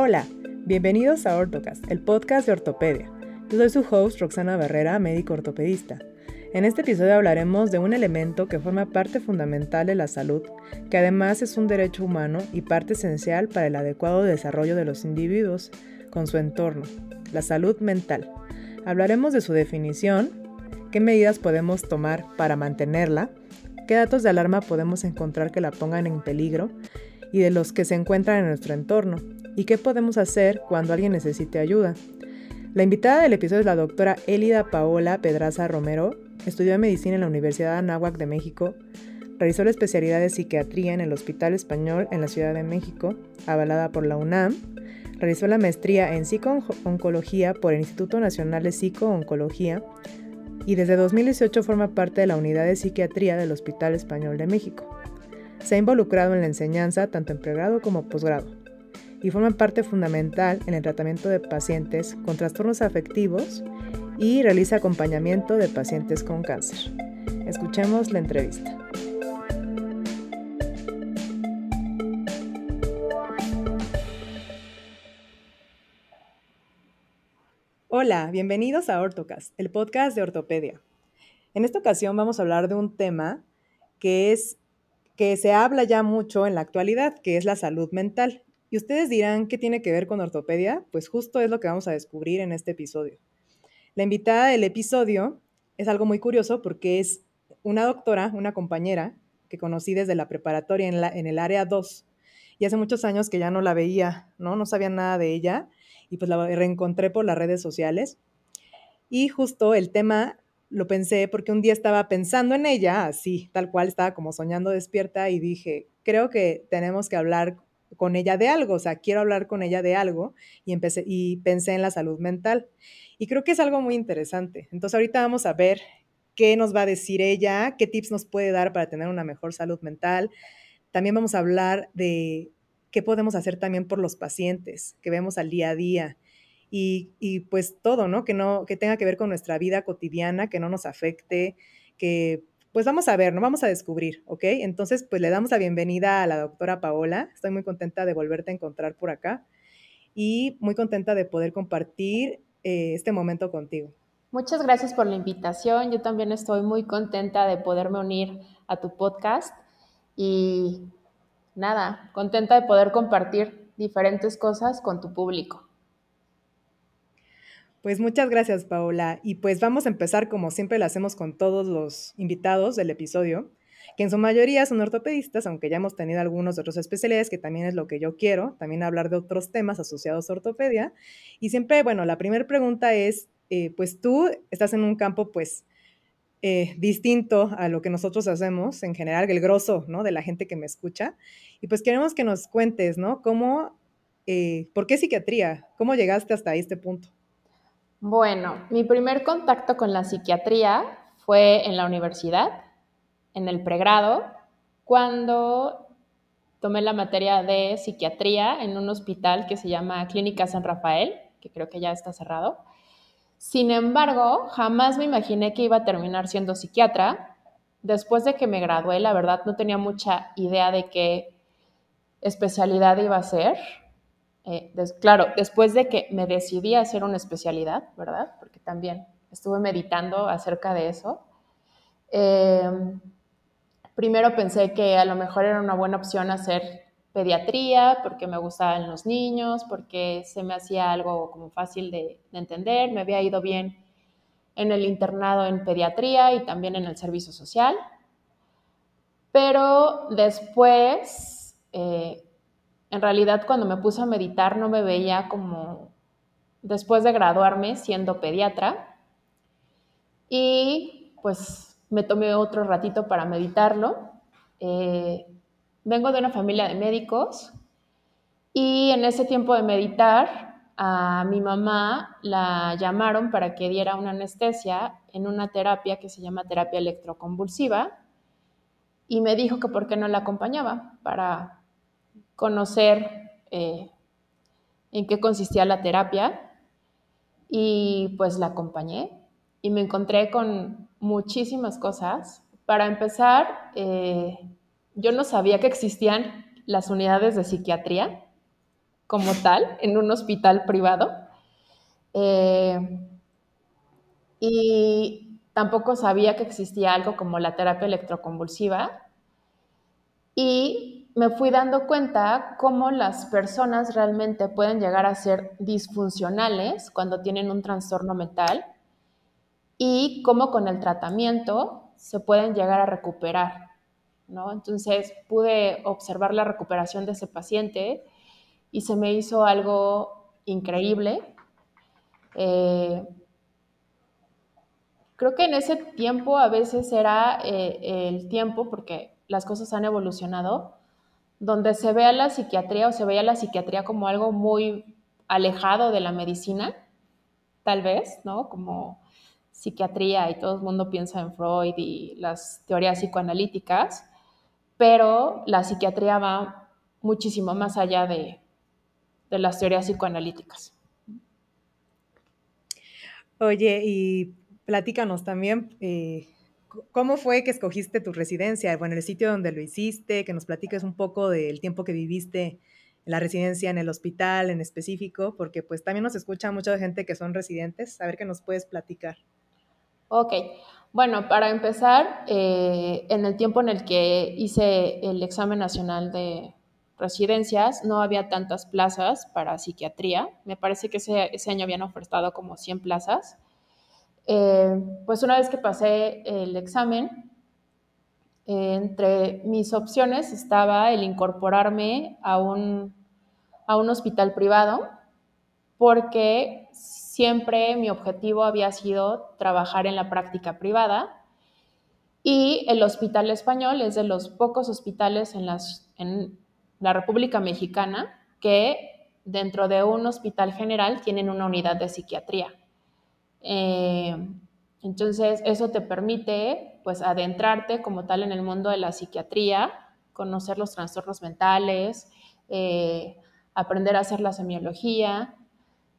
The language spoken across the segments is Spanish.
Hola, bienvenidos a Ortocast, el podcast de ortopedia. Yo soy su host, Roxana Barrera, médico ortopedista. En este episodio hablaremos de un elemento que forma parte fundamental de la salud, que además es un derecho humano y parte esencial para el adecuado desarrollo de los individuos con su entorno, la salud mental. Hablaremos de su definición, qué medidas podemos tomar para mantenerla, qué datos de alarma podemos encontrar que la pongan en peligro y de los que se encuentran en nuestro entorno, y qué podemos hacer cuando alguien necesite ayuda. La invitada del episodio es la doctora Elida Paola Pedraza Romero. Estudió medicina en la Universidad de Anáhuac de México. Realizó la especialidad de psiquiatría en el Hospital Español en la Ciudad de México, avalada por la UNAM. Realizó la maestría en psico-oncología por el Instituto Nacional de Psico-Oncología y desde 2018 forma parte de la unidad de psiquiatría del Hospital Español de México. Se ha involucrado en la enseñanza tanto en pregrado como posgrado y forman parte fundamental en el tratamiento de pacientes con trastornos afectivos y realiza acompañamiento de pacientes con cáncer. Escuchemos la entrevista. Hola, bienvenidos a Ortocast, el podcast de ortopedia. En esta ocasión vamos a hablar de un tema que es que se habla ya mucho en la actualidad, que es la salud mental. Y ustedes dirán, ¿qué tiene que ver con ortopedia? Pues justo es lo que vamos a descubrir en este episodio. La invitada del episodio es algo muy curioso porque es una doctora, una compañera que conocí desde la preparatoria en, el área 2 y hace muchos años que ya no la veía, ¿no? No sabía nada de ella y pues la reencontré por las redes sociales. Y justo el tema lo pensé porque un día estaba pensando en ella, así, tal cual, estaba como soñando despierta y dije, creo que tenemos que hablar con ella de algo, o sea, quiero hablar con ella de algo y, empecé, y pensé en la salud mental. Y creo que es algo muy interesante. Entonces ahorita vamos a ver qué nos va a decir ella, qué tips nos puede dar para tener una mejor salud mental. También vamos a hablar de qué podemos hacer también por los pacientes que vemos al día a día. Y, y, pues todo, ¿no? Que, no, que tenga que ver con nuestra vida cotidiana, que no nos afecte, que pues vamos a ver, no vamos a descubrir, ¿ok? Entonces, pues le damos la bienvenida a la doctora Paola. Estoy muy contenta de volverte a encontrar por acá y muy contenta de poder compartir eh, este momento contigo. Muchas gracias por la invitación. Yo también estoy muy contenta de poderme unir a tu podcast y nada, contenta de poder compartir diferentes cosas con tu público. Pues muchas gracias, Paola. Y pues vamos a empezar como siempre lo hacemos con todos los invitados del episodio, que en su mayoría son ortopedistas, aunque ya hemos tenido algunos de otras especialidades, que también es lo que yo quiero, también hablar de otros temas asociados a ortopedia. Y siempre, bueno, la primera pregunta es, eh, pues tú estás en un campo, pues, eh, distinto a lo que nosotros hacemos en general, el grosso, ¿no? De la gente que me escucha. Y pues queremos que nos cuentes, ¿no? ¿Cómo, eh, por qué psiquiatría? ¿Cómo llegaste hasta este punto? Bueno, mi primer contacto con la psiquiatría fue en la universidad, en el pregrado, cuando tomé la materia de psiquiatría en un hospital que se llama Clínica San Rafael, que creo que ya está cerrado. Sin embargo, jamás me imaginé que iba a terminar siendo psiquiatra. Después de que me gradué, la verdad no tenía mucha idea de qué especialidad iba a ser. Eh, claro, después de que me decidí a hacer una especialidad, ¿verdad? Porque también estuve meditando acerca de eso. Em, primero pensé que a lo mejor era una buena opción hacer pediatría porque me gustaban los niños, porque se me hacía algo como fácil de, entender, me había ido bien en el internado en pediatría y también en el servicio social. Pero después eh, en realidad cuando me puse a meditar no me veía como después de graduarme siendo pediatra y pues me tomé otro ratito para meditarlo. Eh, vengo de una familia de médicos y en ese tiempo de meditar a mi mamá la llamaron para que diera una anestesia en una terapia que se llama terapia electroconvulsiva y me dijo que por qué no la acompañaba para conocer eh, en qué consistía la terapia y pues la acompañé y me encontré con muchísimas cosas. Para empezar, eh, yo no sabía que existían las unidades de psiquiatría. como tal en un hospital privado. Eh, y tampoco sabía que existía algo como la terapia electroconvulsiva. Y me fui dando cuenta cómo las personas realmente pueden llegar a ser disfuncionales cuando tienen un trastorno mental y cómo con el tratamiento se pueden llegar a recuperar. ¿no? Entonces pude observar la recuperación de ese paciente y se me hizo algo increíble. Eh, creo que en ese tiempo a veces era eh, el tiempo, porque las cosas han evolucionado, donde se ve a la psiquiatría o se veía la psiquiatría como algo muy alejado de la medicina, tal vez, ¿no? Como psiquiatría y todo el mundo piensa en Freud y las teorías psicoanalíticas, pero la psiquiatría va muchísimo más allá de, de las teorías psicoanalíticas. Oye, y platícanos también, eh, ¿cómo fue que escogiste tu residencia? Bueno, el sitio donde lo hiciste, que nos platiques un poco del tiempo que viviste en la residencia, en el hospital en específico, porque pues también nos escucha mucha gente que son residentes. A ver qué nos puedes platicar. Ok, bueno, para empezar, eh, en el tiempo en el que hice el examen nacional de residencias, no había tantas plazas para psiquiatría. Me parece que ese, año habían ofertado como 100 plazas. Eh, pues una vez que pasé el examen, eh, entre mis opciones estaba el incorporarme a un, a un hospital privado, porque siempre mi objetivo había sido trabajar en la práctica privada y el Hospital Español es de los pocos hospitales en, en la República Mexicana que dentro de un hospital general tienen una unidad de psiquiatría. Eh, entonces, eso te permite pues adentrarte como tal en el mundo de la psiquiatría, conocer los trastornos mentales, eh, aprender a hacer la semiología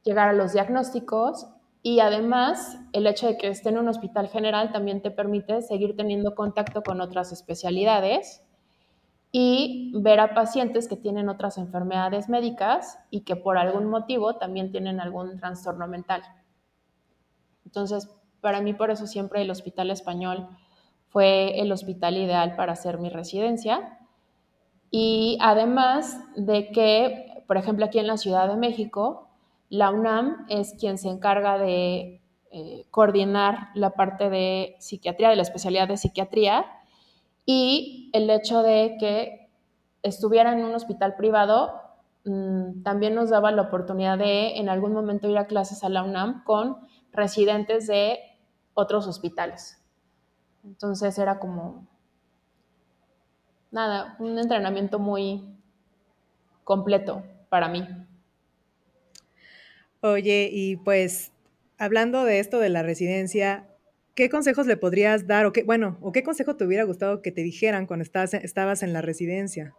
llegar a los diagnósticos y además el hecho de que esté en un hospital general también te permite seguir teniendo contacto con otras especialidades y ver a pacientes que tienen otras enfermedades médicas y que por algún motivo también tienen algún trastorno mental. Entonces, para mí por eso siempre el Hospital Español fue el hospital ideal para hacer mi residencia. Y además de que, por ejemplo, aquí en la Ciudad de México, la UNAM es quien se encarga de eh, coordinar la parte de psiquiatría, de la especialidad de psiquiatría, y el hecho de que estuviera en un hospital privado mm, también nos daba la oportunidad de en algún momento ir a clases a la UNAM con residentes de otros hospitales. Entonces era como, nada, un entrenamiento muy completo para mí. Oye, y pues hablando de esto de la residencia, ¿qué consejos le podrías dar o qué, bueno, o qué consejo te hubiera gustado que te dijeran cuando estabas, estabas en la residencia?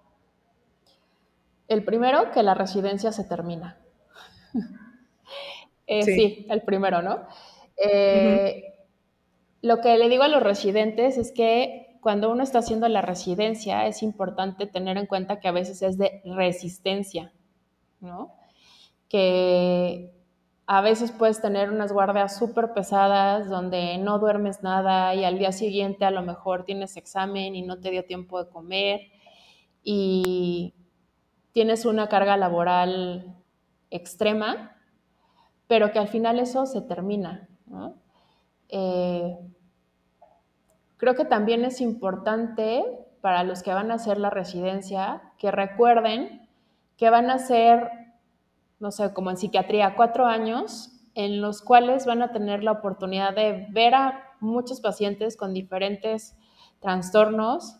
El primero, que la residencia se termina. Eh, sí. el primero, ¿no? Eh, lo que le digo a los residentes es que cuando uno está haciendo la residencia es importante tener en cuenta que a veces es de resistencia, ¿no? que a veces puedes tener unas guardias súper pesadas donde no duermes nada y al día siguiente a lo mejor tienes examen y no te dio tiempo de comer y tienes una carga laboral extrema, pero que al final eso se termina. Eh, creo que también es importante para los que van a hacer la residencia que recuerden que van a ser no sé, como en psiquiatría, cuatro años en los cuales van a tener la oportunidad de ver a muchos pacientes con diferentes trastornos,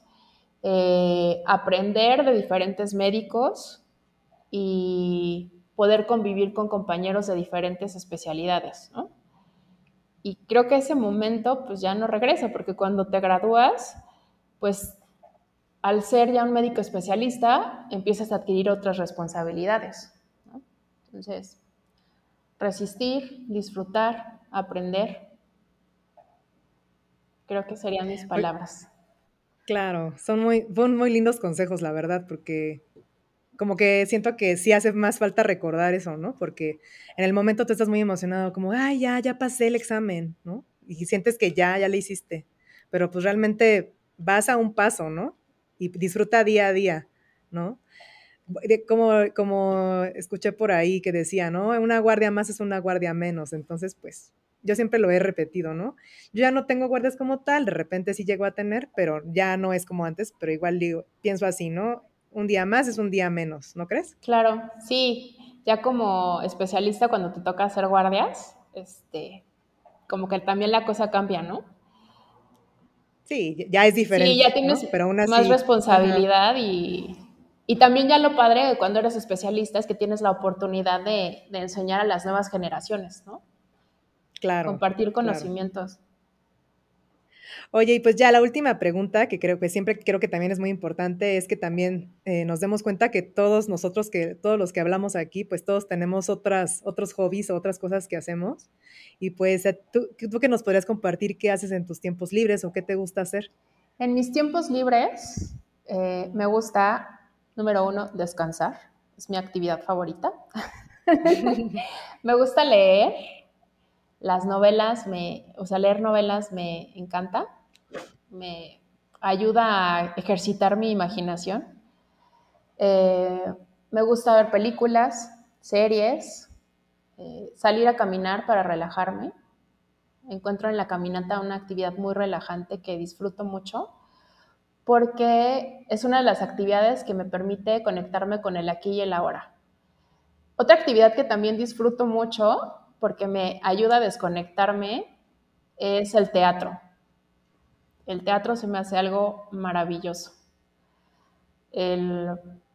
eh, aprender de diferentes médicos y poder convivir con compañeros de diferentes especialidades, Y creo que ese momento pues ya no regresa, porque cuando te gradúas, pues al ser ya un médico especialista, empiezas a adquirir otras responsabilidades. Entonces, resistir, disfrutar, aprender. Creo que serían mis palabras. Claro, son muy, muy lindos consejos, la verdad, porque como que siento que sí hace más falta recordar eso, ¿no? Porque en el momento tú estás muy emocionado, como, ay, ya, ya pasé el examen, ¿no? Y sientes que ya, ya le hiciste, pero pues realmente vas a un paso, ¿no? Y disfruta día a día, ¿no? Como, como escuché por ahí que decía, ¿no? Una guardia más es una guardia menos, entonces pues yo siempre lo he repetido, ¿no? Yo ya no tengo guardias como tal, de repente sí llego a tener, pero ya no es como antes, pero igual digo, pienso así, ¿no? Un día más es un día menos, ¿no crees? Claro, sí, ya como especialista cuando te toca hacer guardias, este, como que también la cosa cambia, ¿no? Sí, ya es diferente. Sí, ya tienes pero aún más responsabilidad y, y, también ya lo padre de cuando eres especialista es que tienes la oportunidad de, de enseñar a las nuevas generaciones, ¿no? Claro. Compartir conocimientos. Oye, y pues ya la última pregunta, que creo que siempre creo que también es muy importante, es que también eh, nos demos cuenta que todos nosotros, que todos los que hablamos aquí, pues todos tenemos otras, otros hobbies o otras cosas que hacemos. Y pues, eh, ¿tú, ¿tú qué nos podrías compartir qué haces en tus tiempos libres o qué te gusta hacer? En mis tiempos libres eh, me gusta, número uno, descansar. Es mi actividad favorita. me gusta leer las novelas, me, o sea, leer novelas me encanta, me ayuda a ejercitar mi imaginación. Eh, me gusta ver películas, series, eh, salir a caminar para relajarme. Encuentro en la caminata una actividad muy relajante que disfruto mucho porque es una de las actividades que me permite conectarme con el aquí y el ahora. Otra actividad que también disfruto mucho porque me ayuda a desconectarme es el teatro. El teatro se me hace algo maravilloso. El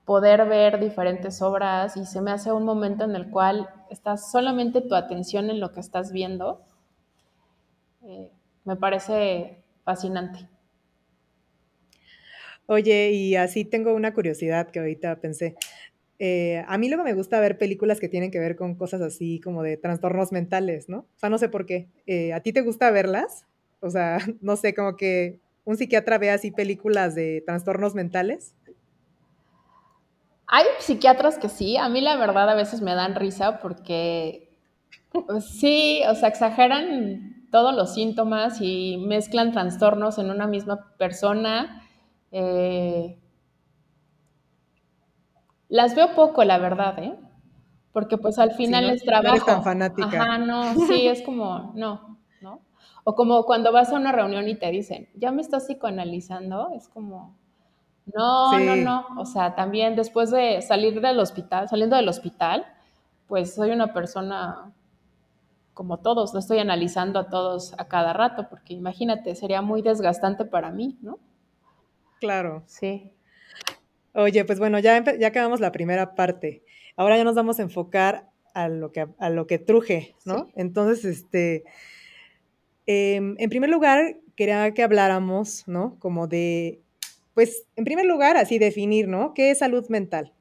poder ver diferentes obras y se me hace un momento en el cual estás solamente tu atención en lo que estás viendo. Eh, me parece fascinante. Oye, y así tengo una curiosidad que ahorita pensé. Eh, a mí luego me gusta ver películas que tienen que ver con cosas así como de trastornos mentales, ¿no? O sea, no sé por qué. Eh, ¿A ti te gusta verlas? O sea, no sé, como que un psiquiatra ve así películas de trastornos mentales. Hay psiquiatras que sí, a mí la verdad a veces me dan risa porque pues, sí, o sea, exageran todos los síntomas y mezclan trastornos en una misma persona. Eh, las veo poco, la verdad, ¿eh? Porque pues al final es trabajo. No eres tan fanática. Ajá, no, sí, es como, no, ¿no? O como cuando vas a una reunión y te dicen, ya me estás psicoanalizando, es como, no, no, no. O sea, también después de salir del hospital, saliendo del hospital, pues soy una persona como todos, no estoy analizando a todos a cada rato, porque imagínate, sería muy desgastante para mí, ¿no? Claro. Sí. Oye, pues bueno, ya, ya acabamos la primera parte. Ahora ya nos vamos a enfocar a lo que, a lo que truje, ¿no? Entonces, este, em, en primer lugar, quería que habláramos, ¿no? Como de, pues, en primer lugar, así definir, ¿no? ¿Qué es salud mental?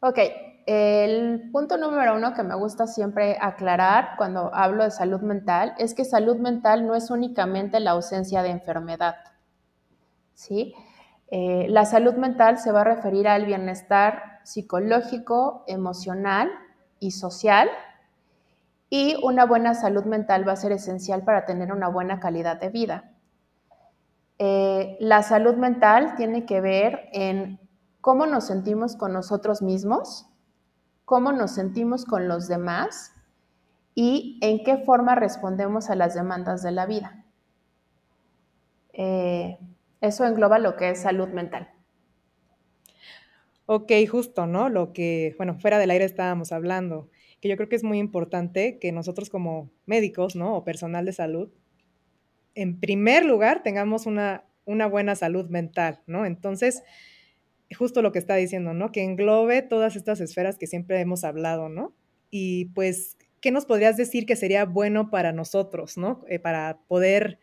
Ok, el punto número uno que me gusta siempre aclarar cuando hablo de salud mental es que salud mental no es únicamente la ausencia de enfermedad, ¿sí? Eh, la salud mental se va a referir al bienestar psicológico, emocional y social. Y una buena salud mental va a ser esencial para tener una buena calidad de vida. Eh, la salud mental tiene que ver en cómo nos sentimos con nosotros mismos, cómo nos sentimos con los demás y en qué forma respondemos a las demandas de la vida. Eh, eso engloba lo que es salud mental. Ok, justo, ¿no? Lo que, bueno, fuera del aire estábamos hablando, que yo creo que es muy importante que nosotros como médicos, ¿no? O personal de salud, en primer lugar, tengamos una, una buena salud mental, ¿no? Entonces, justo lo que está diciendo, ¿no? Que englobe todas estas esferas que siempre hemos hablado, ¿no? Y pues, ¿qué nos podrías decir que sería bueno para nosotros, ¿no? Eh, para poder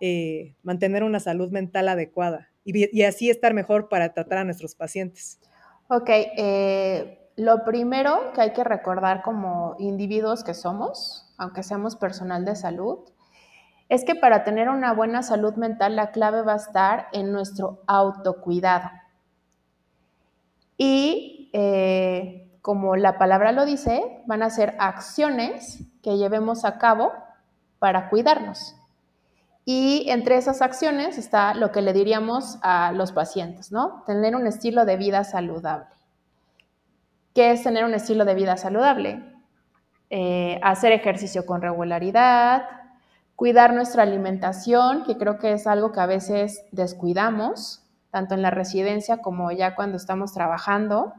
eh, mantener una salud mental adecuada y, así estar mejor para tratar a nuestros pacientes. Ok, eh, lo primero que hay que recordar como individuos que somos, aunque seamos personal de salud, es que para tener una buena salud mental la clave va a estar en nuestro autocuidado. Y eh, como la palabra lo dice, van a ser acciones que llevemos a cabo para cuidarnos. Y entre esas acciones está lo que le diríamos a los pacientes, ¿no? Tener un estilo de vida saludable. ¿Qué es tener un estilo de vida saludable? Eh, hacer ejercicio con regularidad, cuidar nuestra alimentación, que creo que es algo que a veces descuidamos, tanto en la residencia como ya cuando estamos trabajando.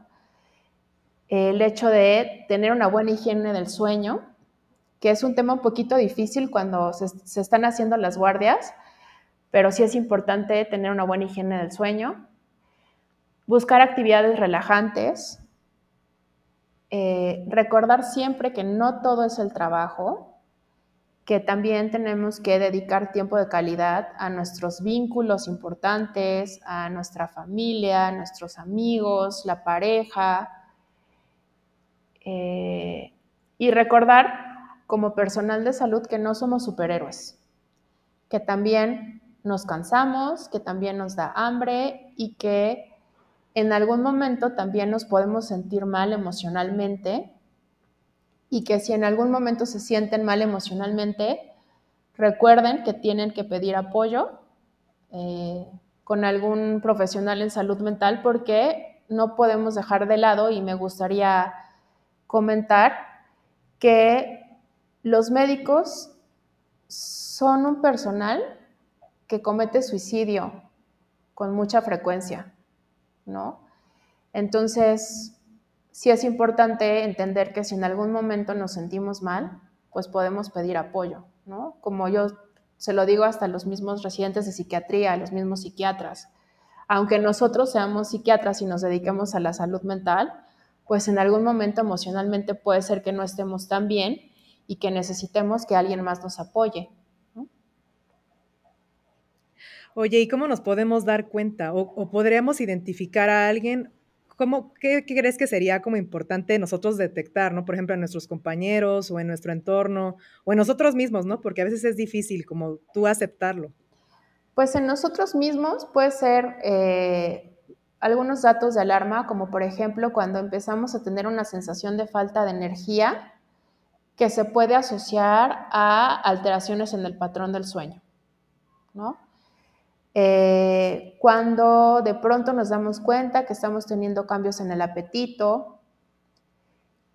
El hecho de tener una buena higiene del sueño, que es un tema un poquito difícil cuando se, están haciendo las guardias, pero sí es importante tener una buena higiene del sueño. Buscar actividades relajantes. Eh, recordar siempre que no todo es el trabajo, que también tenemos que dedicar tiempo de calidad a nuestros vínculos importantes, a nuestra familia, a nuestros amigos, la pareja. Eh, y recordar como personal de salud que no somos superhéroes, que también nos cansamos, que también nos da hambre y que en algún momento también nos podemos sentir mal emocionalmente y que si en algún momento se sienten mal emocionalmente, recuerden que tienen que pedir apoyo eh, con algún profesional en salud mental porque no podemos dejar de lado y me gustaría comentar que los médicos son un personal que comete suicidio con mucha frecuencia, ¿no? Entonces, sí es importante entender que si en algún momento nos sentimos mal, pues podemos pedir apoyo, ¿no? Como yo se lo digo hasta a los mismos residentes de psiquiatría, a los mismos psiquiatras. Aunque nosotros seamos psiquiatras y nos dediquemos a la salud mental, pues en algún momento emocionalmente puede ser que no estemos tan bien y que necesitemos que alguien más nos apoye. Oye, ¿y cómo nos podemos dar cuenta o, podríamos identificar a alguien? ¿Cómo, qué, crees que sería como importante nosotros detectar, ¿no? Por ejemplo, en nuestros compañeros o en nuestro entorno o en nosotros mismos, ¿no? Porque a veces es difícil como tú aceptarlo. Pues en nosotros mismos puede ser eh, algunos datos de alarma, como por ejemplo cuando empezamos a tener una sensación de falta de energía, que se puede asociar a alteraciones en el patrón del sueño, ¿no? Eh, cuando de pronto nos damos cuenta que estamos teniendo cambios en el apetito,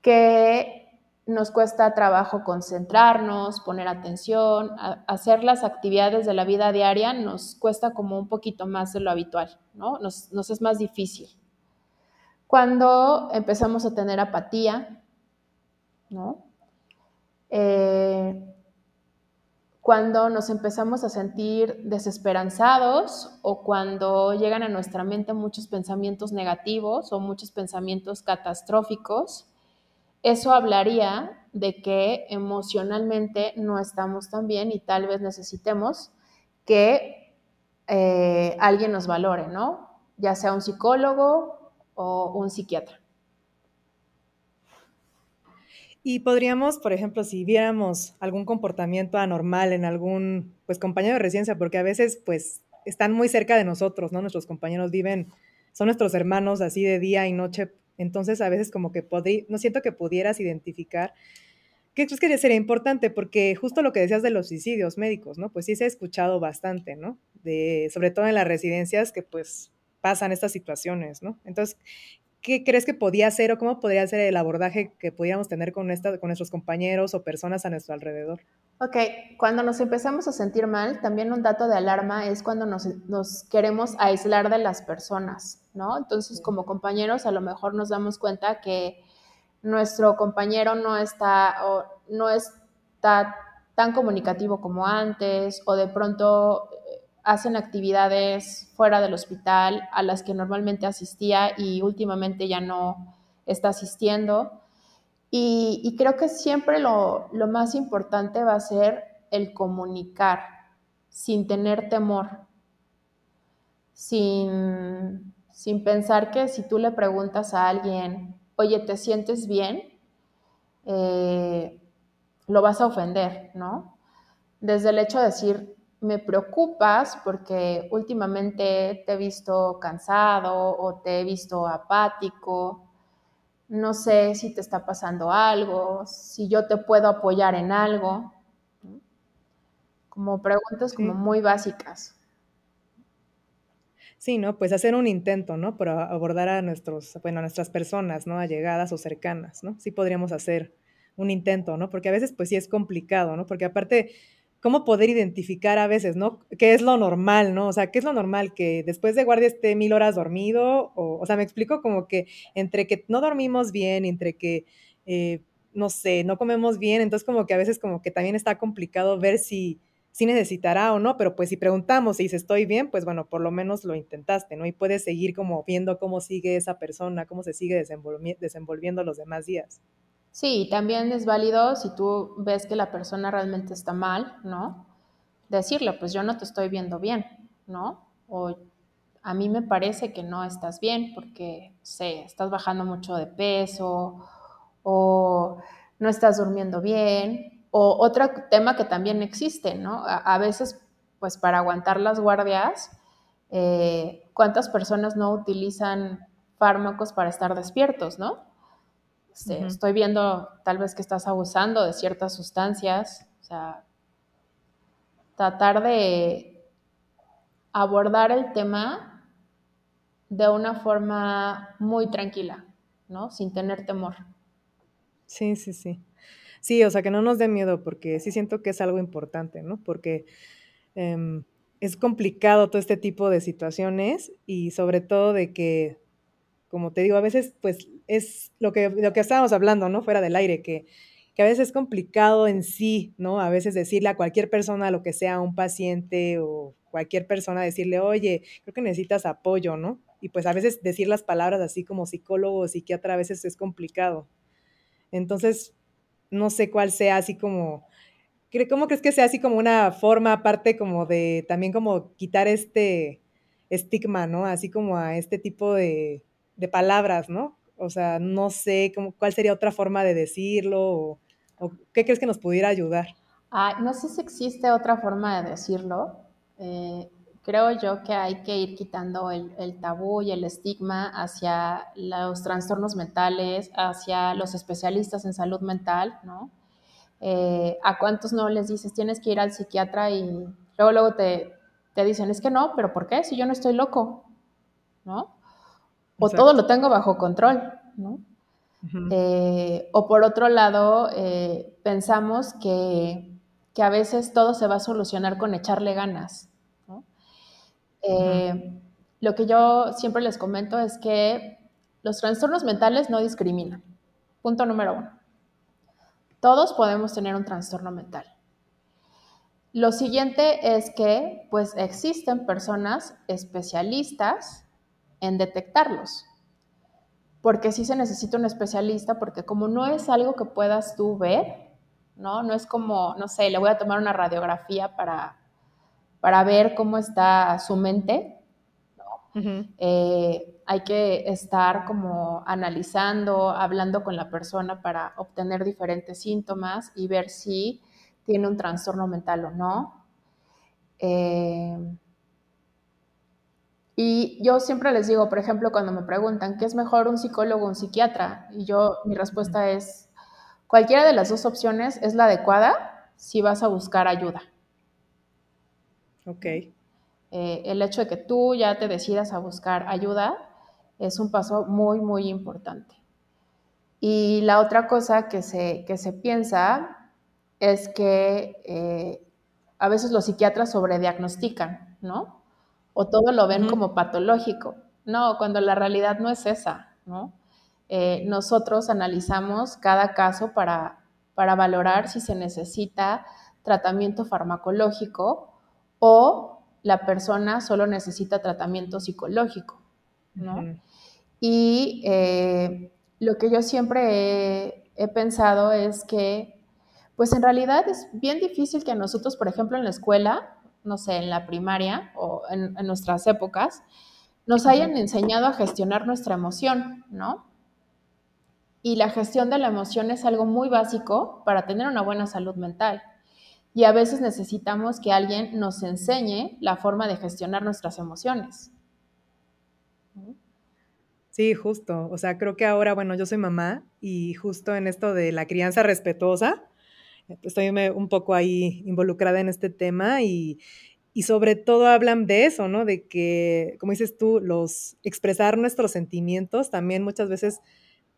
que nos cuesta trabajo concentrarnos, poner atención, hacer las actividades de la vida diaria nos cuesta como un poquito más de lo habitual, ¿no? Nos, es más difícil. Cuando empezamos a tener apatía, ¿no? Eh, cuando nos empezamos a sentir desesperanzados o cuando llegan a nuestra mente muchos pensamientos negativos o muchos pensamientos catastróficos, eso hablaría de que emocionalmente no estamos tan bien y tal vez necesitemos que eh, alguien nos valore, ¿no? Ya sea un psicólogo o un psiquiatra. Y podríamos, por ejemplo, si viéramos algún comportamiento anormal en algún pues compañero de residencia, porque a veces pues están muy cerca de nosotros, ¿no? Nuestros compañeros viven, son nuestros hermanos así de día y noche, entonces a veces como que podría, no siento que pudieras identificar ¿Qué crees que sería importante? Porque justo lo que decías de los suicidios médicos, ¿no? Pues sí se ha escuchado bastante, ¿no? De, sobre todo en las residencias que pues pasan estas situaciones, ¿no? Entonces, ¿qué crees que podía ser o cómo podría ser el abordaje que pudiéramos tener con, esta, con nuestros compañeros o personas a nuestro alrededor? Ok, cuando nos empezamos a sentir mal, también un dato de alarma es cuando nos, nos queremos aislar de las personas, ¿no? Entonces, como compañeros, a lo mejor nos damos cuenta que nuestro compañero no está, o no está tan comunicativo como antes, o de pronto hacen actividades fuera del hospital a las que normalmente asistía y últimamente ya no está asistiendo. Y, creo que siempre lo, más importante va a ser el comunicar sin tener temor, sin, pensar que si tú le preguntas a alguien, oye, ¿te sientes bien? Eh, lo vas a ofender, ¿no? Desde el hecho de decir, me preocupas porque últimamente te he visto cansado o te he visto apático. no sé si te está pasando algo, si yo te puedo apoyar en algo. Como preguntas como muy básicas. Sí, ¿no? Pues hacer un intento, ¿no? Para abordar a nuestros, bueno, a nuestras personas, ¿no? Allegadas o cercanas, ¿no? Sí podríamos hacer un intento, ¿no? Porque a veces, pues sí es complicado, ¿no? Porque aparte, ¿cómo poder identificar a veces, ¿no? ¿Qué es lo normal, ¿no? O sea, ¿qué es lo normal? Que después de guardia esté mil horas dormido, o, o sea, me explico como que entre que no dormimos bien, entre que, eh, no sé, no comemos bien, entonces como que a veces como que también está complicado ver si si necesitará o no, pero pues si preguntamos dice estoy bien, pues bueno, por lo menos lo intentaste, ¿no? Y puedes seguir como viendo cómo sigue esa persona, cómo se sigue desenvolviendo los demás días. Sí, también es válido si tú ves que la persona realmente está mal, ¿no? Decirle, pues yo no te estoy viendo bien, ¿no? O a mí me parece que no estás bien porque, sé, estás bajando mucho de peso o no estás durmiendo bien, o otro tema que también existe, ¿no? A, veces, pues para aguantar las guardias, eh, ¿cuántas personas no utilizan fármacos para estar despiertos, ¿no? Este, estoy viendo tal vez que estás abusando de ciertas sustancias, o sea, tratar de abordar el tema de una forma muy tranquila, ¿no? Sin tener temor. Sí, sí, sí. Sí, o sea, que no nos dé miedo, porque sí siento que es algo importante, ¿no? Porque em, es complicado todo este tipo de situaciones y sobre todo de que, como te digo, a veces pues es lo que, lo que estábamos hablando, ¿no? Fuera del aire, que, que a veces es complicado en sí, ¿no? A veces decirle a cualquier persona, lo que sea, un paciente o cualquier persona, decirle, oye, creo que necesitas apoyo, ¿no? Y pues a veces decir las palabras así como psicólogo o psiquiatra a veces es complicado. Entonces, no sé cuál sea así como, ¿cómo crees que sea así como una forma aparte como de también como quitar este estigma, ¿no? Así como a este tipo de, palabras, ¿no? O sea, no sé cómo, cuál sería otra forma de decirlo o, qué crees que nos pudiera ayudar. Ah, no sé si existe otra forma de decirlo. Eh, creo yo que hay que ir quitando el, tabú y el estigma hacia los trastornos mentales, hacia los especialistas en salud mental, ¿no? Eh, ¿A cuántos no les dices tienes que ir al psiquiatra y luego, luego te, dicen es que no, pero ¿por qué? Si yo no estoy loco, ¿no? O todo lo tengo bajo control, ¿no? Eh, o por otro lado, eh, pensamos que, que a veces todo se va a solucionar con echarle ganas, eh, lo que yo siempre les comento es que los trastornos mentales no discriminan. Punto número uno. Todos podemos tener un trastorno mental. Lo siguiente es que pues existen personas especialistas en detectarlos. Porque sí se necesita un especialista, porque como no es algo que puedas tú ver, ¿no? No es como, no sé, le voy a tomar una radiografía para para ver cómo está su mente. Eh, hay que estar como analizando, hablando con la persona para obtener diferentes síntomas y ver si tiene un trastorno mental o no. Eh, y yo siempre les digo, por ejemplo, cuando me preguntan, ¿qué es mejor un psicólogo o un psiquiatra? Y yo, mi respuesta es, cualquiera de las dos opciones es la adecuada si vas a buscar ayuda. Ok. Eh, el hecho de que tú ya te decidas a buscar ayuda es un paso muy, muy importante. Y la otra cosa que se, se piensa es que eh, a veces los psiquiatras sobrediagnostican, ¿no? O todo lo ven como patológico. No, cuando la realidad no es esa, ¿no? Eh, nosotros analizamos cada caso para, para valorar si se necesita tratamiento farmacológico o la persona solo necesita tratamiento psicológico, ¿no? Y eh, lo que yo siempre he, pensado es que, pues en realidad es bien difícil que nosotros, por ejemplo, en la escuela, no sé, en la primaria o en, nuestras épocas, nos hayan enseñado a gestionar nuestra emoción, ¿no? Y la gestión de la emoción es algo muy básico para tener una buena salud mental y a veces necesitamos que alguien nos enseñe la forma de gestionar nuestras emociones. Sí, justo. O sea, creo que ahora, bueno, yo soy mamá y justo en esto de la crianza respetuosa, estoy un poco ahí involucrada en este tema y, y sobre todo hablan de eso, ¿no? De que, como dices tú, los expresar nuestros sentimientos también muchas veces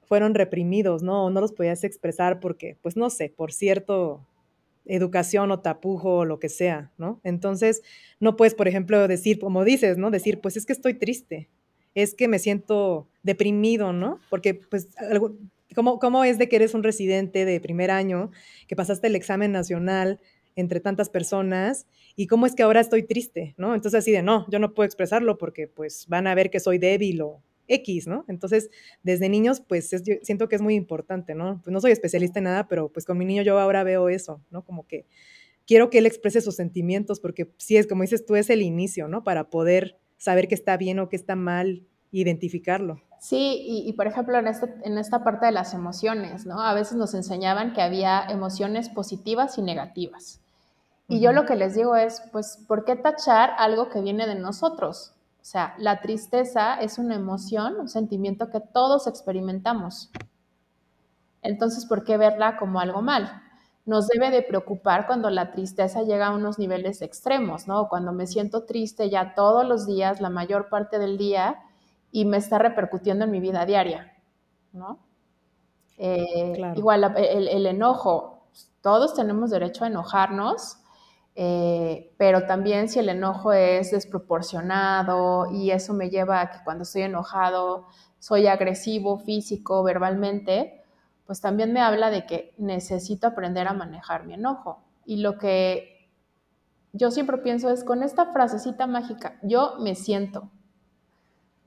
fueron reprimidos, ¿no? O no los podías expresar porque, pues no sé, por cierto educación o tapujo o lo que sea, ¿no? Entonces, no puedes, por ejemplo, decir, como dices, ¿no? Decir, pues es que estoy triste, es que me siento deprimido, ¿no? Porque, pues, ¿cómo, ¿cómo es de que eres un residente de primer año, que pasaste el examen nacional entre tantas personas y cómo es que ahora estoy triste, ¿no? Entonces así de, no, yo no puedo expresarlo porque pues van a ver que soy débil o X, ¿no? Entonces, desde niños, pues siento que es muy importante, ¿no? Pues no soy especialista en nada, pero pues con mi niño yo ahora veo eso, ¿no? Como que quiero que él exprese sus sentimientos, porque sí es, como dices tú, es el inicio, ¿no? Para poder saber qué está bien o qué está mal, identificarlo. Sí, y, por ejemplo, en, este, en esta parte de las emociones, ¿no? A veces nos enseñaban que había emociones positivas y negativas. Y yo lo que les digo es, pues, ¿por qué tachar algo que viene de nosotros? O sea, la tristeza es una emoción, un sentimiento que todos experimentamos. Entonces, ¿por qué verla como algo mal? Nos debe de preocupar cuando la tristeza llega a unos niveles extremos, ¿no? Cuando me siento triste ya todos los días, la mayor parte del día, y me está repercutiendo en mi vida diaria, ¿no? Eh, igual el enojo, todos tenemos derecho a enojarnos, eh, pero también si el enojo es desproporcionado y eso me lleva a que cuando estoy enojado soy agresivo físico, verbalmente, pues también me habla de que necesito aprender a manejar mi enojo. Y lo que yo siempre pienso es con esta frasecita mágica, yo me siento.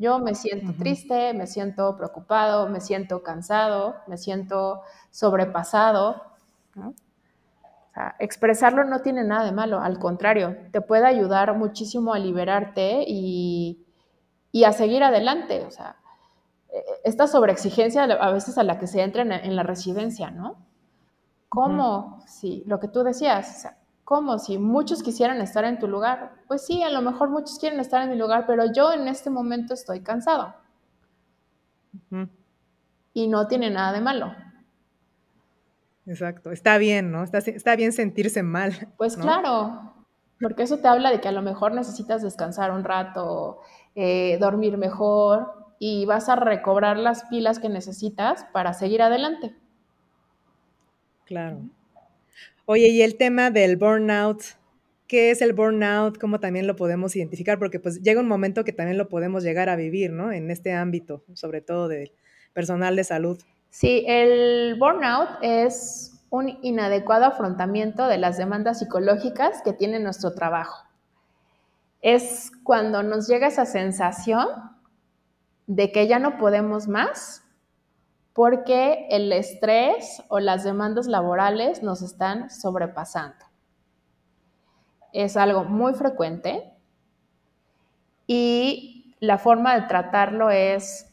Yo me siento triste, me siento preocupado, me siento cansado, me siento sobrepasado. ¿no? expresarlo no tiene nada de malo, al contrario, te puede ayudar muchísimo a liberarte y, a seguir adelante. O sea, e, esta sobreexigencia a veces a la que se entra en, la residencia, ¿no? ¿Cómo? Si lo que tú decías, o sea, ¿cómo? Si muchos quisieran estar en tu lugar, pues sí, a lo mejor muchos quieren estar en mi lugar, pero yo en este momento estoy cansado. Y no tiene nada de malo. Exacto, está bien, ¿no? Está, está bien sentirse mal. Pues claro, porque eso te habla de que a lo mejor necesitas descansar un rato, eh, dormir mejor y vas a recobrar las pilas que necesitas para seguir adelante. Claro. Oye, y el tema del burnout, ¿qué es el burnout? ¿Cómo también lo podemos identificar? Porque pues llega un momento que también lo podemos llegar a vivir, ¿no? En este ámbito, sobre todo del personal de salud. Sí, el burnout es un inadecuado afrontamiento de las demandas psicológicas que tiene nuestro trabajo. Es cuando nos llega esa sensación de que ya no podemos más porque el estrés o las demandas laborales nos están sobrepasando. Es algo muy frecuente y la forma de tratarlo es,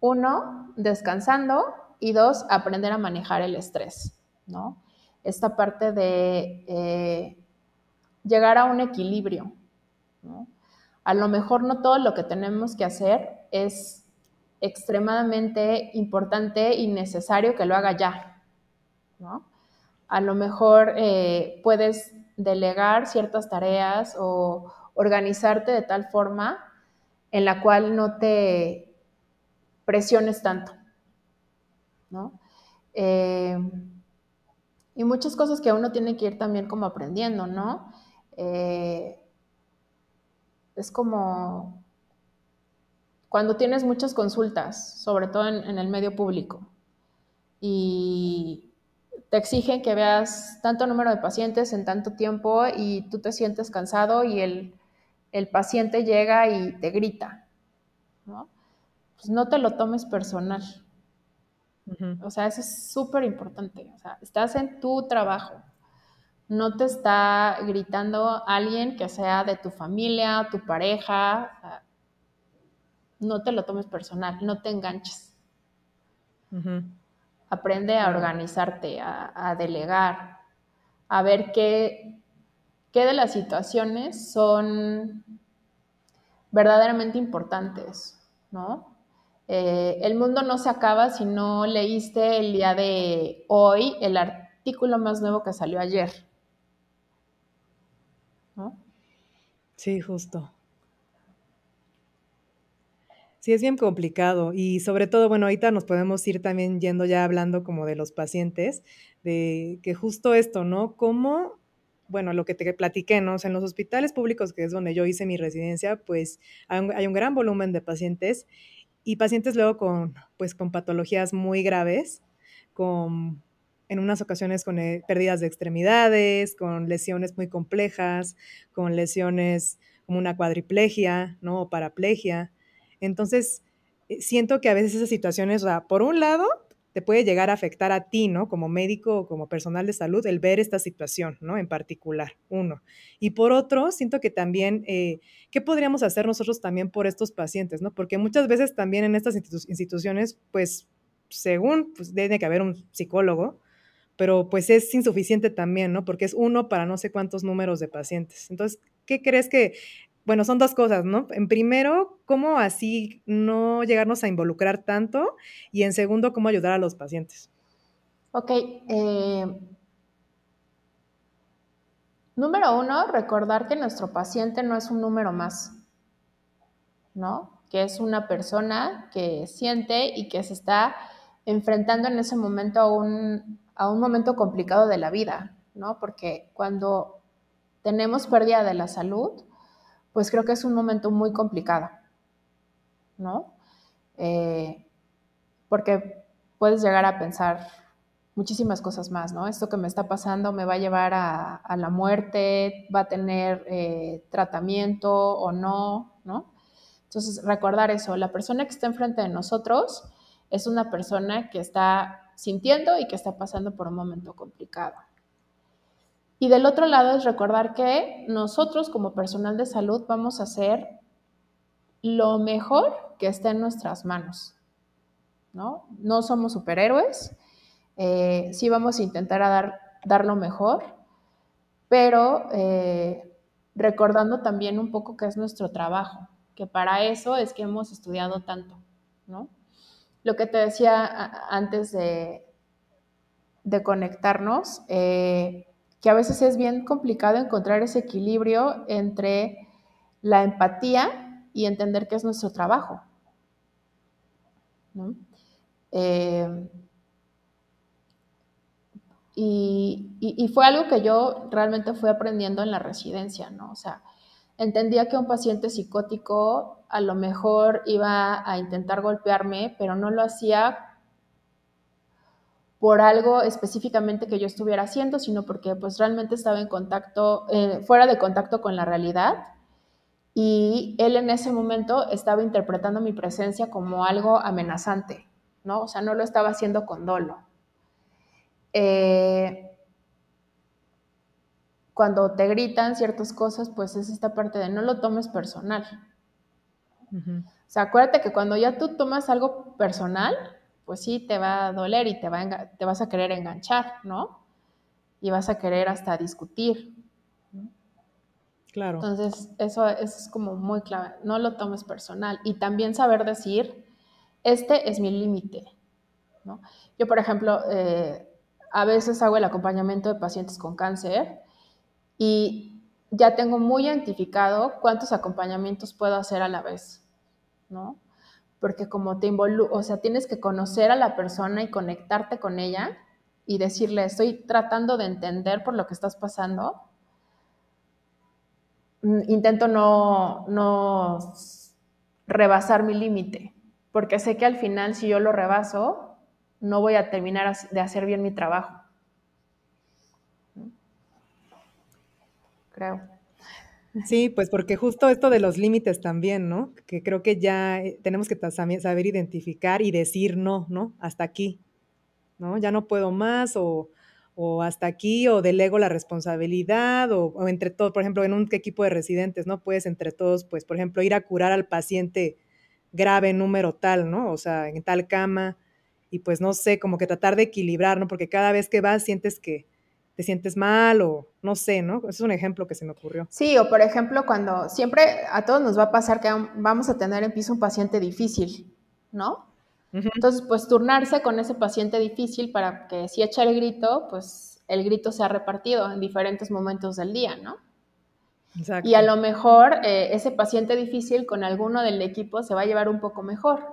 uno, descansando y dos, aprender a manejar el estrés, ¿no? Esta parte de eh, llegar a un equilibrio. A lo mejor no todo lo que tenemos que hacer es extremadamente importante y necesario que lo haga ya, ¿no? A lo mejor eh, puedes delegar ciertas tareas o organizarte de tal forma en la cual no te presiones tanto, ¿no? Eh, y muchas cosas que uno tiene que ir también como aprendiendo, ¿no? Eh, es como cuando tienes muchas consultas, sobre todo en, el medio público, y te exigen que veas tanto número de pacientes en tanto tiempo y tú te sientes cansado y el, el paciente llega y te grita, ¿no? Pues no te lo tomes personal. O sea, eso es súper importante. O sea, estás en tu trabajo. No te está gritando alguien que sea de tu familia, tu pareja. No te lo tomes personal, no te enganches. Aprende a organizarte, a, delegar, a ver qué, qué de las situaciones son verdaderamente importantes, ¿no? eh, el mundo no se acaba si no leíste el día de hoy el artículo más nuevo que salió ayer. ¿No? Sí, justo. Sí, es bien complicado y sobre todo, bueno, ahorita nos podemos ir también yendo ya hablando como de los pacientes, de que justo esto, ¿no? Cómo, bueno, lo que te platiqué, ¿no? En los hospitales públicos, que es donde yo hice mi residencia, pues hay un, gran volumen de pacientes y pacientes luego con, pues, con patologías muy graves, con, en unas ocasiones con eh, pérdidas de extremidades, con lesiones muy complejas, con lesiones como una cuadriplegia, ¿no? O paraplegia. Entonces, eh, siento que a veces esas situaciones, o sea, por un lado, te puede llegar a afectar a ti, ¿no? Como médico o como personal de salud, el ver esta situación, ¿no? En particular, uno. Y por otro, siento que también, eh, ¿qué podríamos hacer nosotros también por estos pacientes, ¿no? Porque muchas veces también en estas instituciones, pues, según, pues, tiene que haber un psicólogo, pero pues es insuficiente también, ¿no? Porque es uno para no sé cuántos números de pacientes. Entonces, ¿qué crees que bueno, son dos cosas, ¿no? En primero, cómo así no llegarnos a involucrar tanto y en segundo, cómo ayudar a los pacientes. Ok. Eh, número uno, recordar que nuestro paciente no es un número más, ¿no? Que es una persona que siente y que se está enfrentando en ese momento a un, a un momento complicado de la vida, ¿no? Porque cuando tenemos pérdida de la salud, pues creo que es un momento muy complicado, ¿no? Eh, porque puedes llegar a pensar muchísimas cosas más, ¿no? Esto que me está pasando me va a llevar a, la muerte, va a tener eh, tratamiento o no, ¿no? Entonces, recordar eso, la persona que está enfrente de nosotros es una persona que está sintiendo y que está pasando por un momento complicado. Y del otro lado es recordar que nosotros como personal de salud vamos a hacer lo mejor que esté en nuestras manos. No, no somos superhéroes, eh, sí vamos a intentar dar, dar lo mejor, pero eh, recordando también un poco que es nuestro trabajo, que para eso es que hemos estudiado tanto, ¿no? Lo que te decía antes de, de conectarnos, eh, que a veces es bien complicado encontrar ese equilibrio entre la empatía y entender que es nuestro trabajo. Eh, y, fue algo que yo realmente fui aprendiendo en la residencia, ¿no? O sea, entendía que un paciente psicótico a lo mejor iba a intentar golpearme, pero no lo hacía por algo específicamente que yo estuviera haciendo, sino porque pues realmente estaba en contacto, eh, fuera de contacto con la realidad. Y él en ese momento estaba interpretando mi presencia como algo amenazante, ¿no? O sea, no lo estaba haciendo con dolo. Eh, cuando te gritan ciertas cosas, pues es esta parte de no lo tomes personal. O sea, acuérdate que cuando ya tú tomas algo personal, pues sí, te va a doler y te, va te vas a querer enganchar, ¿no? Y vas a querer hasta discutir. Claro. Entonces, eso, es como muy clave. No lo tomes personal. Y también saber decir, este es mi límite, ¿no? Yo, por ejemplo, eh, a veces hago el acompañamiento de pacientes con cáncer y ya tengo muy identificado cuántos acompañamientos puedo hacer a la vez, ¿no? Porque como te involucras, o sea, tienes que conocer a la persona y conectarte con ella y decirle, estoy tratando de entender por lo que estás pasando. Mm, intento no, no rebasar mi límite, porque sé que al final si yo lo rebaso, no voy a terminar de hacer bien mi trabajo. Creo. Sí, pues porque justo esto de los límites también, ¿no? Que creo que ya eh, tenemos que saber identificar y decir no, ¿no? Hasta aquí, ¿no? Ya no puedo más o, hasta aquí o delego la responsabilidad o, o, entre todos, por ejemplo, en un equipo de residentes, ¿no? Puedes entre todos, pues, por ejemplo, ir a curar al paciente grave número tal, ¿no? O sea, en tal cama y pues no sé, como que tratar de equilibrar, ¿no? Porque cada vez que vas sientes que te sientes mal o no sé, ¿no? Ese es un ejemplo que se me ocurrió. Sí, o por ejemplo, cuando siempre a todos nos va a pasar que vamos a tener en piso un paciente difícil, ¿no? Entonces, pues turnarse con ese paciente difícil para que si echa el grito, pues el grito sea repartido en diferentes momentos del día, ¿no? Exacto. Y a lo mejor eh, ese paciente difícil con alguno del equipo se va a llevar un poco mejor.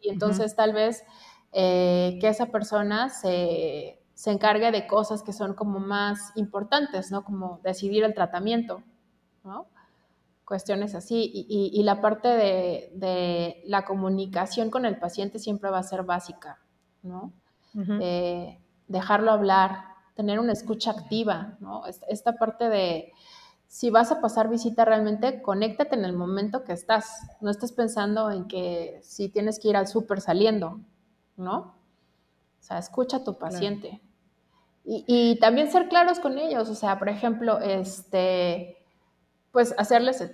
Y entonces tal vez eh, que esa persona se, se encargue de cosas que son como más importantes, ¿no? Como decidir el tratamiento, ¿no? Cuestiones así. Y, la parte de, la comunicación con el paciente siempre va a ser básica, ¿no? Eh, dejarlo hablar, tener una escucha activa, ¿no? Esta parte de, si vas a pasar visita realmente, conéctate en el momento que estás. No estés pensando en que si tienes que ir al súper saliendo, ¿no? O sea, escucha a tu paciente. Y, también ser claros con ellos, o sea, por ejemplo, este, pues hacerles,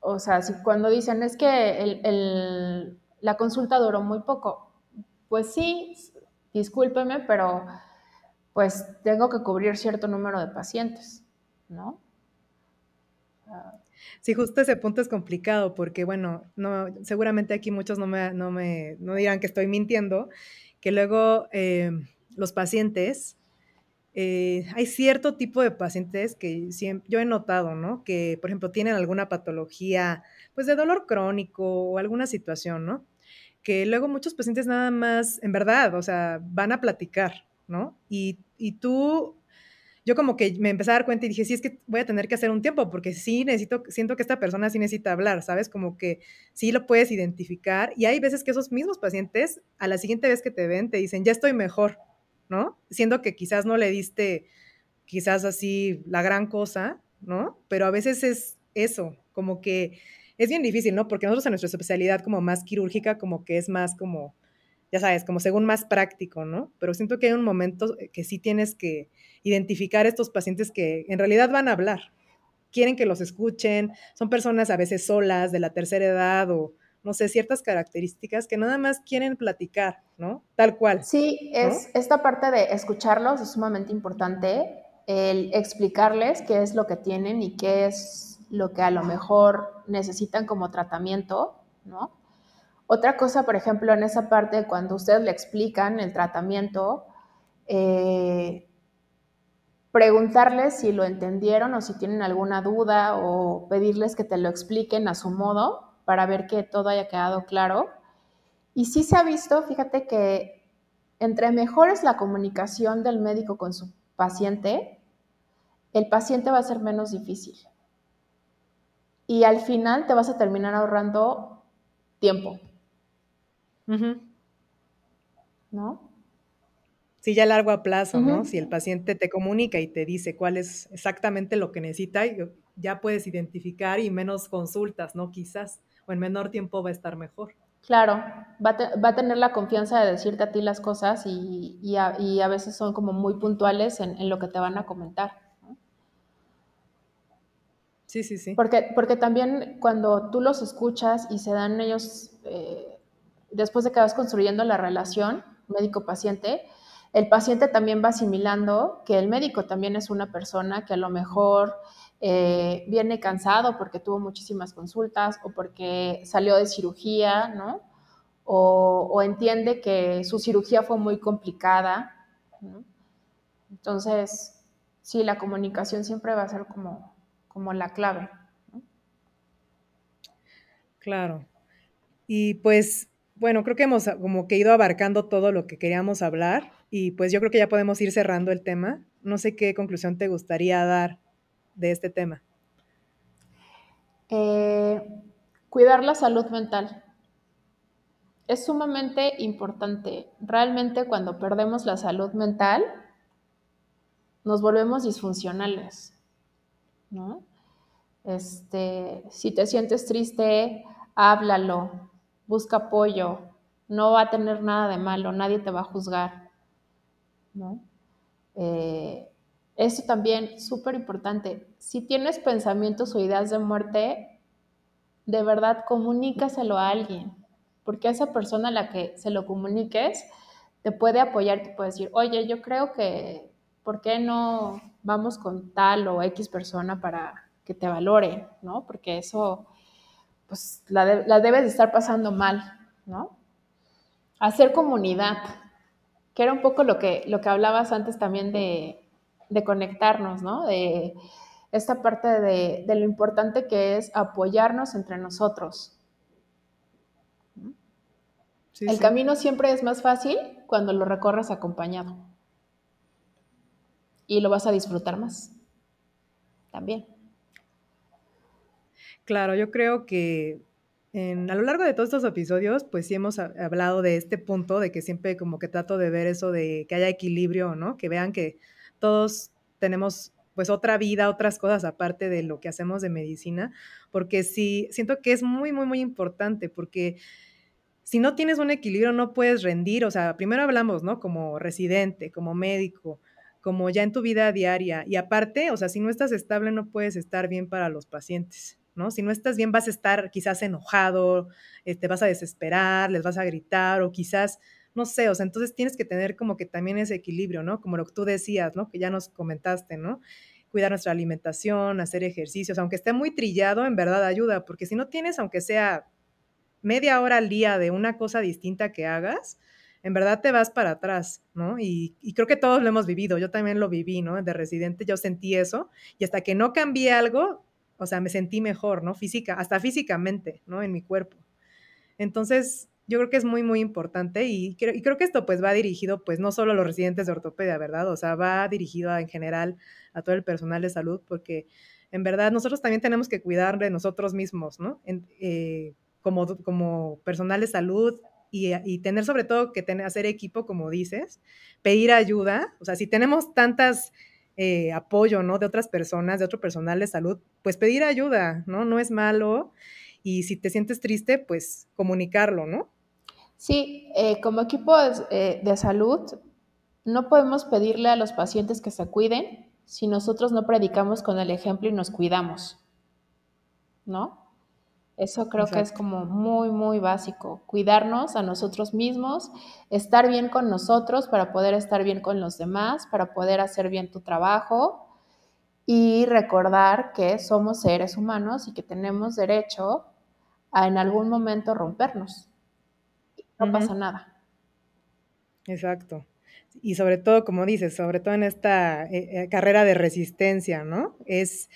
o sea, si cuando dicen es que la consulta duró muy poco, pues sí, discúlpeme, pero pues tengo que cubrir cierto número de pacientes, ¿no? Sí, justo ese punto es complicado porque, bueno, no, seguramente aquí muchos no me, no me no dirán que estoy mintiendo, que luego eh, los pacientes eh, hay cierto tipo de pacientes que yo he notado, ¿no? Que, por ejemplo, tienen alguna patología, pues de dolor crónico o alguna situación, ¿no? Que luego muchos pacientes nada más, en verdad, o sea, van a platicar, ¿no? Y, y tú, yo como que me empecé a dar cuenta y dije, sí, es que voy a tener que hacer un tiempo, porque sí necesito, siento que esta persona sí necesita hablar, ¿sabes? Como que sí lo puedes identificar. Y hay veces que esos mismos pacientes, a la siguiente vez que te ven, te dicen, ya estoy mejor, ¿no? Siendo que quizás no le diste quizás así la gran cosa, ¿no? Pero a veces es eso, como que es bien difícil, ¿no? Porque nosotros en nuestra especialidad como más quirúrgica, como que es más como, ya sabes, como según más práctico, ¿no? Pero siento que hay un momento que sí tienes que identificar estos pacientes que en realidad van a hablar, quieren que los escuchen, son personas a veces solas de la tercera edad o no sé, ciertas características que nada más quieren platicar, ¿no? Tal cual. Sí, es esta parte de escucharlos es sumamente importante, el explicarles qué es lo que tienen y qué es lo que a lo mejor necesitan como tratamiento, ¿no? Otra cosa, por ejemplo, en esa parte, cuando ustedes le explican el tratamiento, eh, preguntarles si lo entendieron o si tienen alguna duda o pedirles que te lo expliquen a su modo para ver que todo haya quedado claro. Y sí se ha visto, fíjate que entre mejor es la comunicación del médico con su paciente, el paciente va a ser menos difícil. Y al final te vas a terminar ahorrando tiempo. ¿No? Sí, ya a largo plazo, ¿no? Si el paciente te comunica y te dice cuál es exactamente lo que necesita, ya puedes identificar y menos consultas, ¿no? Quizás o en menor tiempo va a estar mejor. Claro, va a, tener la confianza de decirte a ti las cosas y, a, veces son como muy puntuales en, lo que te van a comentar. Sí, sí, sí. Porque, porque también cuando tú los escuchas y se dan ellos, eh, después de que vas construyendo la relación médico-paciente, el paciente también va asimilando que el médico también es una persona que a lo mejor eh, viene cansado porque tuvo muchísimas consultas o porque salió de cirugía, ¿no? O, entiende que su cirugía fue muy complicada, ¿no? Entonces, sí, la comunicación siempre va a ser como, como la clave. Claro. Y pues, bueno, creo que hemos como que ido abarcando todo lo que queríamos hablar y pues yo creo que ya podemos ir cerrando el tema. No sé qué conclusión te gustaría dar de este tema? Eh, cuidar la salud mental. Es sumamente importante. Realmente cuando perdemos la salud mental, nos volvemos disfuncionales. ¿no? Este, si te sientes triste, háblalo, busca apoyo, no va a tener nada de malo, nadie te va a juzgar. ¿no? Eh, eso también, súper importante. Si tienes pensamientos o ideas de muerte, de verdad comunícaselo a alguien, porque esa persona a la que se lo comuniques te puede apoyar, te puede decir, oye, yo creo que, ¿por qué no vamos con tal o X persona para que te valore, ¿no? Porque eso, pues, la, la debes de estar pasando mal, ¿no? Hacer comunidad, que era un poco lo que, lo que hablabas antes también de, de conectarnos, ¿no? De esta parte de, de, lo importante que es apoyarnos entre nosotros. Sí, El sí. camino siempre es más fácil cuando lo recorres acompañado. Y lo vas a disfrutar más. También. Claro, yo creo que en, a lo largo de todos estos episodios, pues sí hemos hablado de este punto, de que siempre como que trato de ver eso de que haya equilibrio, ¿no? Que vean que todos tenemos pues otra vida, otras cosas aparte de lo que hacemos de medicina, porque sí, siento que es muy, muy, muy importante, porque si no tienes un equilibrio no puedes rendir, o sea, primero hablamos, ¿no? Como residente, como médico, como ya en tu vida diaria, y aparte, o sea, si no estás estable no puedes estar bien para los pacientes. ¿no? Si no estás bien, vas a estar quizás enojado, te este, vas a desesperar, les vas a gritar o quizás, no sé, o sea, entonces tienes que tener como que también ese equilibrio, ¿no? Como lo que tú decías, ¿no? Que ya nos comentaste, ¿no? Cuidar nuestra alimentación, hacer ejercicios, aunque esté muy trillado, en verdad ayuda, porque si no tienes, aunque sea media hora al día de una cosa distinta que hagas, en verdad te vas para atrás, ¿no? Y, creo que todos lo hemos vivido, yo también lo viví, ¿no? De residente yo sentí eso y hasta que no cambié algo, o sea, me sentí mejor, ¿no? Física, hasta físicamente, ¿no? En mi cuerpo. Entonces, yo creo que es muy, muy importante y creo, y creo que esto pues va dirigido pues no solo a los residentes de ortopedia, ¿verdad? O sea, va dirigido a, en general a todo el personal de salud porque en verdad nosotros también tenemos que cuidar de nosotros mismos, ¿no? En, eh, como, como personal de salud y, tener sobre todo que tener, hacer equipo, como dices, pedir ayuda, o sea, si tenemos tantas eh, apoyo, ¿no? De otras personas, de otro personal de salud, pues pedir ayuda, ¿no? No es malo. Y si te sientes triste, pues comunicarlo, ¿no? Sí, eh, como equipo de, eh, de salud, no podemos pedirle a los pacientes que se cuiden si nosotros no predicamos con el ejemplo y nos cuidamos, ¿no? Eso creo Exacto. que es como muy, muy básico. Cuidarnos a nosotros mismos, estar bien con nosotros para poder estar bien con los demás, para poder hacer bien tu trabajo y recordar que somos seres humanos y que tenemos derecho a en algún momento rompernos. No uh -huh. pasa nada. Exacto. Y sobre todo, como dices, sobre todo en esta eh, eh, carrera de resistencia, ¿no? Es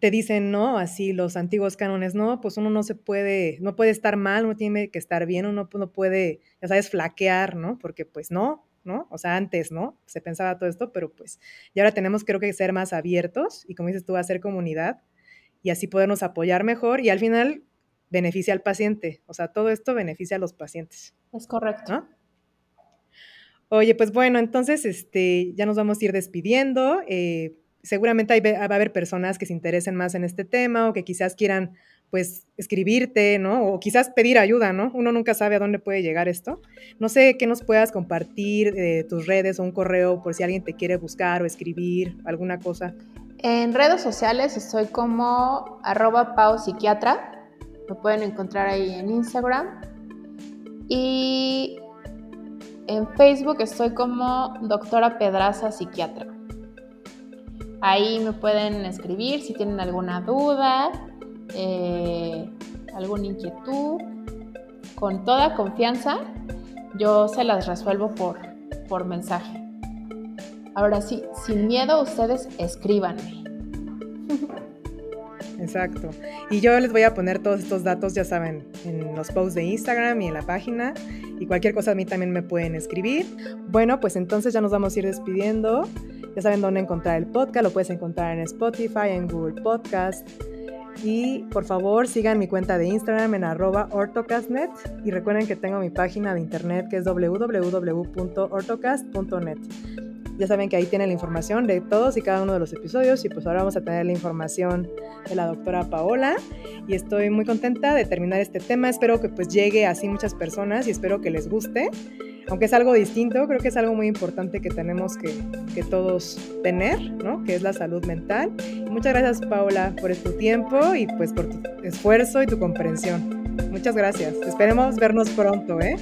te dicen, no, así los antiguos cánones, no, pues uno no se puede, no puede estar mal, uno tiene que estar bien, uno no puede, ya sabes, flaquear, ¿no? Porque pues no, ¿no? O sea, antes, ¿no? Se pensaba todo esto, pero pues, y ahora tenemos creo que ser más abiertos y como dices tú, hacer comunidad y así podernos apoyar mejor y al final beneficia al paciente, o sea, todo esto beneficia a los pacientes. Es correcto. ¿no? Oye, pues bueno, entonces, este, ya nos vamos a ir despidiendo. Eh, seguramente hay, va a haber personas que se interesen más en este tema o que quizás quieran pues escribirte, ¿no? O quizás pedir ayuda, ¿no? Uno nunca sabe a dónde puede llegar esto. No sé qué nos puedas compartir de tus redes o un correo por si alguien te quiere buscar o escribir, alguna cosa. En redes sociales estoy como arroba paupsiquiatra, me pueden encontrar ahí en Instagram. Y en Facebook estoy como doctora Pedraza Psiquiatra. Ahí me pueden escribir si tienen alguna duda, eh, alguna inquietud. Con toda confianza, yo se las resuelvo por, por mensaje. Ahora sí, sin miedo, ustedes escríbanme. Exacto. Y yo les voy a poner todos estos datos, ya saben, en los posts de Instagram y en la página. Y cualquier cosa a mí también me pueden escribir. Bueno, pues entonces ya nos vamos a ir despidiendo. Ya saben dónde encontrar el podcast, lo puedes encontrar en Spotify, en Google Podcast. Y por favor sigan mi cuenta de Instagram en arroba ortocastnet y recuerden que tengo mi página de internet que es www.ortocast.net. Ya saben que ahí tienen la información de todos y cada uno de los episodios y pues ahora vamos a tener la información de la doctora Paola y estoy muy contenta de terminar este tema. Espero que pues llegue así muchas personas y espero que les guste. Aunque es algo distinto, creo que es algo muy importante que tenemos que, que todos tener, ¿no? Que es la salud mental. Muchas gracias Paola por tu tiempo y pues por tu esfuerzo y tu comprensión. Muchas gracias. Esperemos vernos pronto, ¿eh?